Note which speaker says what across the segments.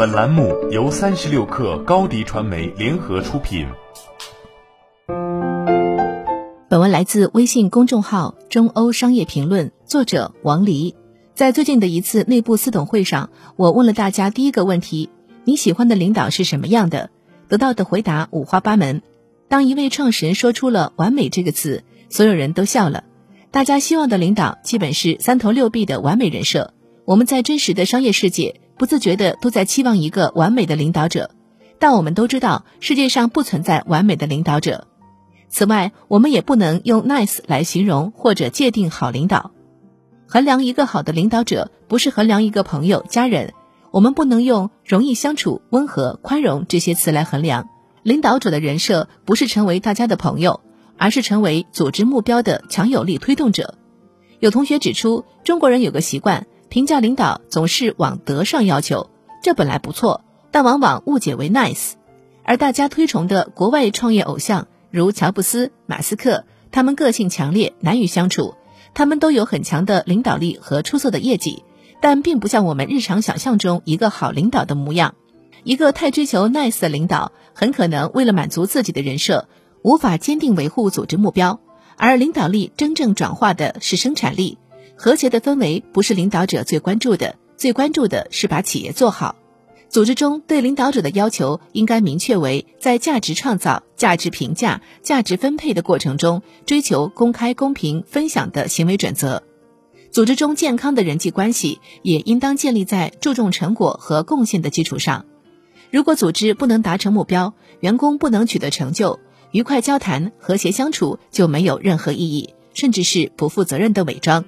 Speaker 1: 本栏目由三十六氪高低传媒联合出品。
Speaker 2: 本文来自微信公众号“中欧商业评论”，作者王黎。在最近的一次内部私董会上，我问了大家第一个问题：你喜欢的领导是什么样的？得到的回答五花八门。当一位创始人说出了“完美”这个词，所有人都笑了。大家希望的领导基本是三头六臂的完美人设。我们在真实的商业世界，不自觉的都在期望一个完美的领导者，但我们都知道世界上不存在完美的领导者。此外，我们也不能用 nice 来形容或者界定好领导。衡量一个好的领导者，不是衡量一个朋友、家人。我们不能用容易相处、温和、宽容这些词来衡量。领导者的人设不是成为大家的朋友。而是成为组织目标的强有力推动者。有同学指出，中国人有个习惯，评价领导总是往德上要求，这本来不错，但往往误解为 nice。而大家推崇的国外创业偶像，如乔布斯、马斯克，他们个性强烈，难以相处，他们都有很强的领导力和出色的业绩，但并不像我们日常想象中一个好领导的模样。一个太追求 nice 的领导，很可能为了满足自己的人设。无法坚定维护组织目标，而领导力真正转化的是生产力。和谐的氛围不是领导者最关注的，最关注的是把企业做好。组织中对领导者的要求应该明确为在价值创造、价值评价、价值分配的过程中，追求公开、公平、分享的行为准则。组织中健康的人际关系也应当建立在注重成果和贡献的基础上。如果组织不能达成目标，员工不能取得成就。愉快交谈、和谐相处就没有任何意义，甚至是不负责任的伪装。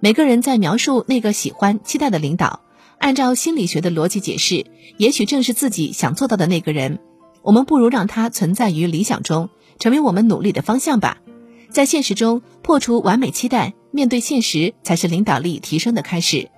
Speaker 2: 每个人在描述那个喜欢、期待的领导，按照心理学的逻辑解释，也许正是自己想做到的那个人。我们不如让他存在于理想中，成为我们努力的方向吧。在现实中破除完美期待，面对现实才是领导力提升的开始。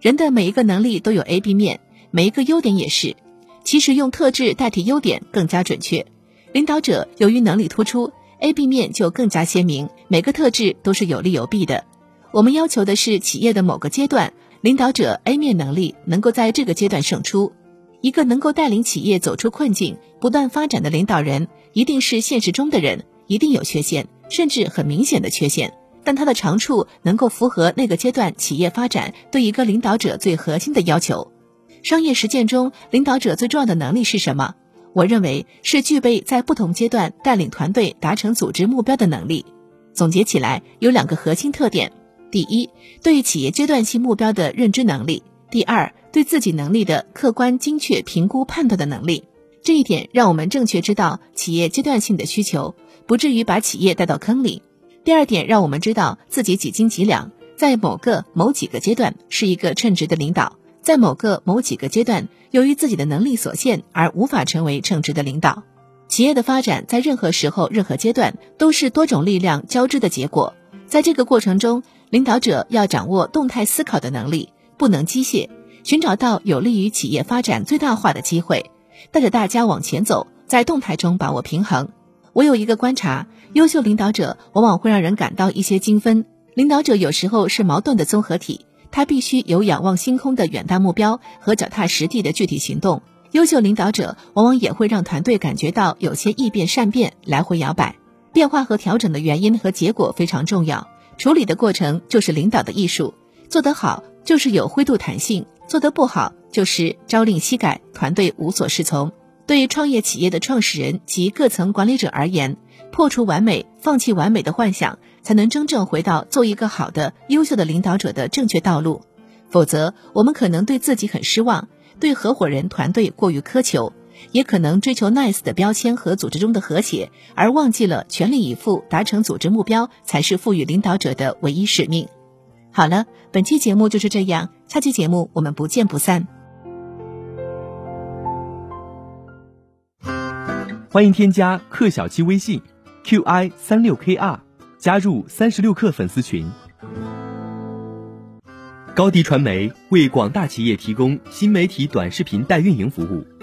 Speaker 2: 人的每一个能力都有 A、B 面，每一个优点也是。其实用特质代替优点更加准确。领导者由于能力突出，A、B 面就更加鲜明。每个特质都是有利有弊的。我们要求的是企业的某个阶段，领导者 A 面能力能够在这个阶段胜出。一个能够带领企业走出困境、不断发展的领导人，一定是现实中的人，一定有缺陷，甚至很明显的缺陷。但他的长处能够符合那个阶段企业发展对一个领导者最核心的要求。商业实践中，领导者最重要的能力是什么？我认为是具备在不同阶段带领团队达成组织目标的能力。总结起来有两个核心特点：第一，对企业阶段性目标的认知能力；第二，对自己能力的客观精确评估判断的能力。这一点让我们正确知道企业阶段性的需求，不至于把企业带到坑里。第二点，让我们知道自己几斤几两，在某个某几个阶段是一个称职的领导。在某个某几个阶段，由于自己的能力所限而无法成为称职的领导。企业的发展在任何时候、任何阶段都是多种力量交织的结果。在这个过程中，领导者要掌握动态思考的能力，不能机械，寻找到有利于企业发展最大化的机会，带着大家往前走，在动态中把握平衡。我有一个观察：优秀领导者往往会让人感到一些精分。领导者有时候是矛盾的综合体。他必须有仰望星空的远大目标和脚踏实地的具体行动。优秀领导者往往也会让团队感觉到有些易变善变，来回摇摆。变化和调整的原因和结果非常重要，处理的过程就是领导的艺术。做得好就是有灰度弹性，做得不好就是朝令夕改，团队无所适从。对于创业企业的创始人及各层管理者而言，破除完美，放弃完美的幻想。才能真正回到做一个好的、优秀的领导者的正确道路，否则我们可能对自己很失望，对合伙人团队过于苛求，也可能追求 nice 的标签和组织中的和谐，而忘记了全力以赴达成组织目标才是赋予领导者的唯一使命。好了，本期节目就是这样，下期节目我们不见不散。
Speaker 3: 欢迎添加克小七微信，qi 三六 kr。加入三十六氪粉丝群。高迪传媒为广大企业提供新媒体短视频代运营服务，